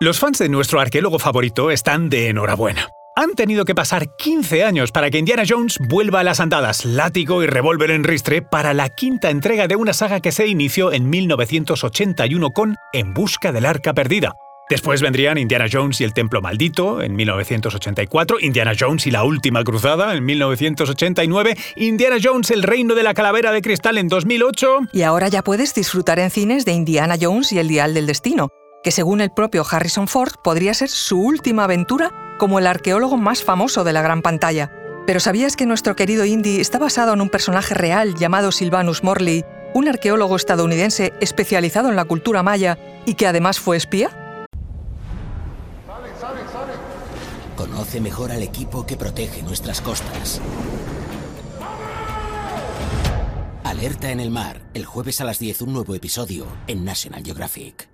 Los fans de nuestro arqueólogo favorito están de enhorabuena. Han tenido que pasar 15 años para que Indiana Jones vuelva a las andadas, látigo y revólver en ristre para la quinta entrega de una saga que se inició en 1981 con En busca del arca perdida. Después vendrían Indiana Jones y el Templo Maldito en 1984, Indiana Jones y la Última Cruzada en 1989, Indiana Jones el Reino de la Calavera de Cristal en 2008. Y ahora ya puedes disfrutar en cines de Indiana Jones y el Dial del Destino, que según el propio Harrison Ford podría ser su última aventura como el arqueólogo más famoso de la gran pantalla. Pero ¿sabías que nuestro querido Indy está basado en un personaje real llamado Sylvanus Morley, un arqueólogo estadounidense especializado en la cultura maya y que además fue espía? Conoce mejor al equipo que protege nuestras costas. Alerta en el mar, el jueves a las 10 un nuevo episodio en National Geographic.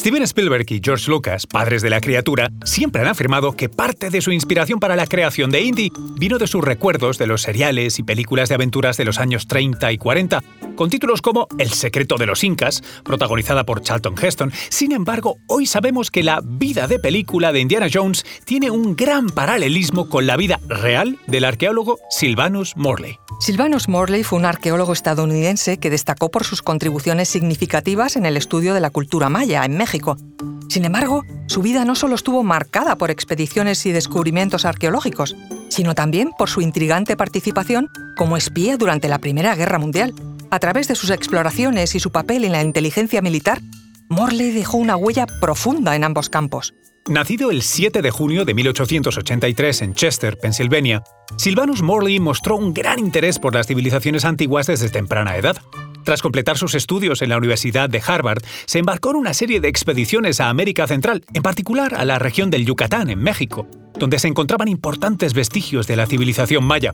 Steven Spielberg y George Lucas, padres de la criatura, siempre han afirmado que parte de su inspiración para la creación de Indy vino de sus recuerdos de los seriales y películas de aventuras de los años 30 y 40, con títulos como El secreto de los Incas, protagonizada por Charlton Heston. Sin embargo, hoy sabemos que la vida de película de Indiana Jones tiene un gran paralelismo con la vida real del arqueólogo Sylvanus Morley. Sylvanus Morley fue un arqueólogo estadounidense que destacó por sus contribuciones significativas en el estudio de la cultura maya en México. Sin embargo, su vida no solo estuvo marcada por expediciones y descubrimientos arqueológicos, sino también por su intrigante participación como espía durante la Primera Guerra Mundial. A través de sus exploraciones y su papel en la inteligencia militar, Morley dejó una huella profunda en ambos campos. Nacido el 7 de junio de 1883 en Chester, Pensilvania, Sylvanus Morley mostró un gran interés por las civilizaciones antiguas desde temprana edad. Tras completar sus estudios en la Universidad de Harvard, se embarcó en una serie de expediciones a América Central, en particular a la región del Yucatán, en México, donde se encontraban importantes vestigios de la civilización maya.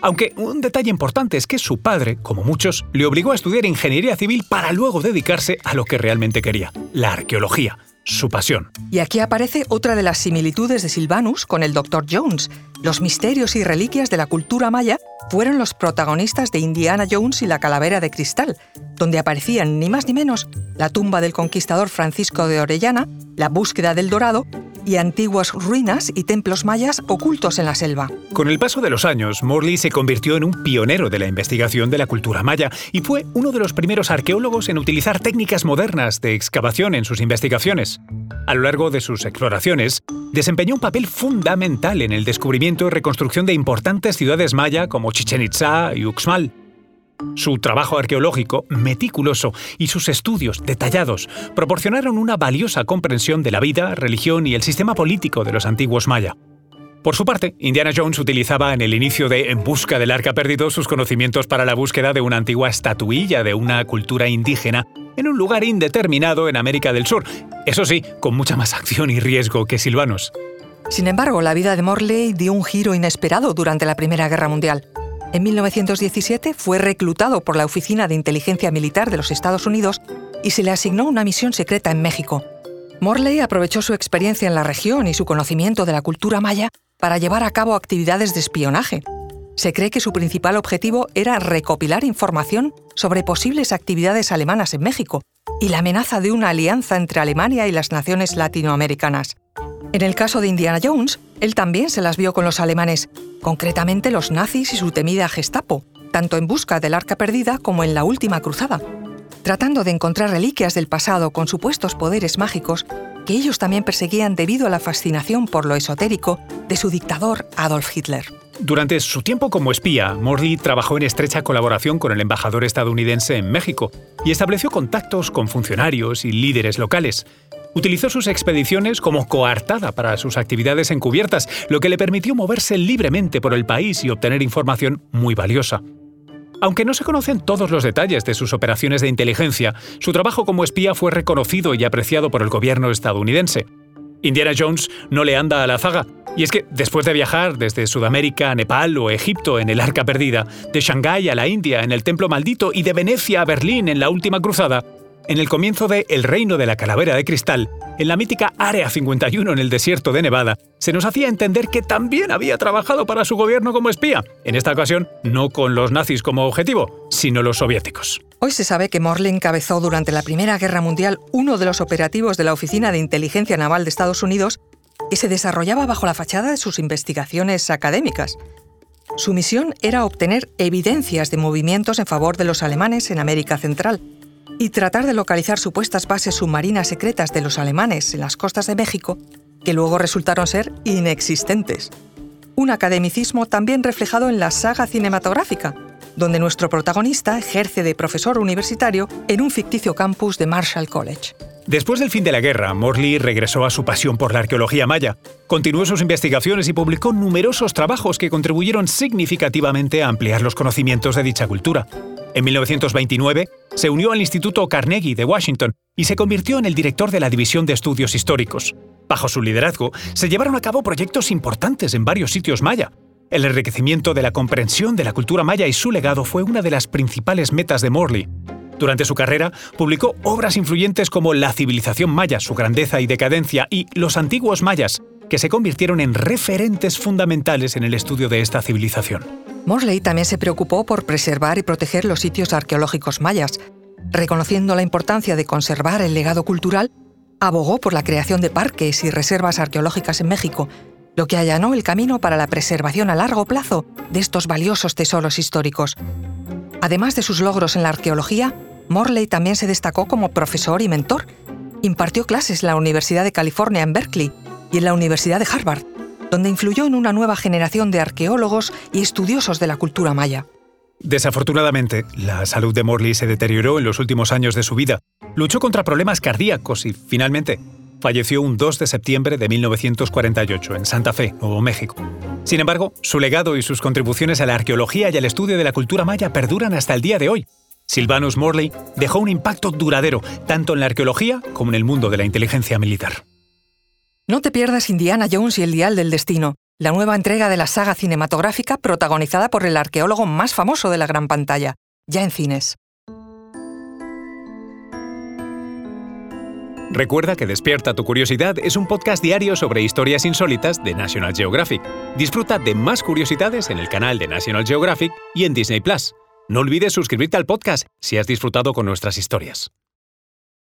Aunque un detalle importante es que su padre, como muchos, le obligó a estudiar ingeniería civil para luego dedicarse a lo que realmente quería, la arqueología, su pasión. Y aquí aparece otra de las similitudes de Silvanus con el Dr. Jones. Los misterios y reliquias de la cultura maya fueron los protagonistas de Indiana Jones y la Calavera de Cristal, donde aparecían ni más ni menos la tumba del conquistador Francisco de Orellana, la búsqueda del Dorado y antiguas ruinas y templos mayas ocultos en la selva. Con el paso de los años, Morley se convirtió en un pionero de la investigación de la cultura maya y fue uno de los primeros arqueólogos en utilizar técnicas modernas de excavación en sus investigaciones. A lo largo de sus exploraciones, desempeñó un papel fundamental en el descubrimiento y reconstrucción de importantes ciudades maya como Chichen Itza y Uxmal. Su trabajo arqueológico, meticuloso, y sus estudios detallados proporcionaron una valiosa comprensión de la vida, religión y el sistema político de los antiguos maya. Por su parte, Indiana Jones utilizaba en el inicio de En busca del arca perdido sus conocimientos para la búsqueda de una antigua estatuilla de una cultura indígena en un lugar indeterminado en América del Sur, eso sí, con mucha más acción y riesgo que Silvanos. Sin embargo, la vida de Morley dio un giro inesperado durante la Primera Guerra Mundial. En 1917 fue reclutado por la Oficina de Inteligencia Militar de los Estados Unidos y se le asignó una misión secreta en México. Morley aprovechó su experiencia en la región y su conocimiento de la cultura maya para llevar a cabo actividades de espionaje. Se cree que su principal objetivo era recopilar información sobre posibles actividades alemanas en México y la amenaza de una alianza entre Alemania y las naciones latinoamericanas. En el caso de Indiana Jones, él también se las vio con los alemanes, concretamente los nazis y su temida Gestapo, tanto en busca del arca perdida como en la última cruzada, tratando de encontrar reliquias del pasado con supuestos poderes mágicos que ellos también perseguían debido a la fascinación por lo esotérico de su dictador Adolf Hitler. Durante su tiempo como espía, Morley trabajó en estrecha colaboración con el embajador estadounidense en México y estableció contactos con funcionarios y líderes locales. Utilizó sus expediciones como coartada para sus actividades encubiertas, lo que le permitió moverse libremente por el país y obtener información muy valiosa. Aunque no se conocen todos los detalles de sus operaciones de inteligencia, su trabajo como espía fue reconocido y apreciado por el gobierno estadounidense. Indiana Jones no le anda a la zaga. Y es que después de viajar desde Sudamérica a Nepal o Egipto en el Arca Perdida, de Shanghái a la India en el Templo Maldito y de Venecia a Berlín en la Última Cruzada, en el comienzo de El Reino de la Calavera de Cristal, en la mítica Área 51 en el desierto de Nevada, se nos hacía entender que también había trabajado para su gobierno como espía, en esta ocasión no con los nazis como objetivo, sino los soviéticos. Hoy se sabe que Morley encabezó durante la Primera Guerra Mundial uno de los operativos de la Oficina de Inteligencia Naval de Estados Unidos y se desarrollaba bajo la fachada de sus investigaciones académicas. Su misión era obtener evidencias de movimientos en favor de los alemanes en América Central, y tratar de localizar supuestas bases submarinas secretas de los alemanes en las costas de México, que luego resultaron ser inexistentes. Un academicismo también reflejado en la saga cinematográfica, donde nuestro protagonista ejerce de profesor universitario en un ficticio campus de Marshall College. Después del fin de la guerra, Morley regresó a su pasión por la arqueología maya, continuó sus investigaciones y publicó numerosos trabajos que contribuyeron significativamente a ampliar los conocimientos de dicha cultura. En 1929 se unió al Instituto Carnegie de Washington y se convirtió en el director de la División de Estudios Históricos. Bajo su liderazgo, se llevaron a cabo proyectos importantes en varios sitios maya. El enriquecimiento de la comprensión de la cultura maya y su legado fue una de las principales metas de Morley. Durante su carrera, publicó obras influyentes como La civilización maya, su grandeza y decadencia, y Los antiguos mayas, que se convirtieron en referentes fundamentales en el estudio de esta civilización. Morley también se preocupó por preservar y proteger los sitios arqueológicos mayas. Reconociendo la importancia de conservar el legado cultural, abogó por la creación de parques y reservas arqueológicas en México, lo que allanó el camino para la preservación a largo plazo de estos valiosos tesoros históricos. Además de sus logros en la arqueología, Morley también se destacó como profesor y mentor. Impartió clases en la Universidad de California en Berkeley y en la Universidad de Harvard, donde influyó en una nueva generación de arqueólogos y estudiosos de la cultura maya. Desafortunadamente, la salud de Morley se deterioró en los últimos años de su vida. Luchó contra problemas cardíacos y, finalmente, falleció un 2 de septiembre de 1948 en Santa Fe, Nuevo México. Sin embargo, su legado y sus contribuciones a la arqueología y al estudio de la cultura maya perduran hasta el día de hoy. Silvanus Morley dejó un impacto duradero tanto en la arqueología como en el mundo de la inteligencia militar. No te pierdas Indiana Jones y el Dial del Destino, la nueva entrega de la saga cinematográfica protagonizada por el arqueólogo más famoso de la gran pantalla, ya en cines. Recuerda que Despierta tu Curiosidad es un podcast diario sobre historias insólitas de National Geographic. Disfruta de más curiosidades en el canal de National Geographic y en Disney Plus. No olvides suscribirte al podcast si has disfrutado con nuestras historias.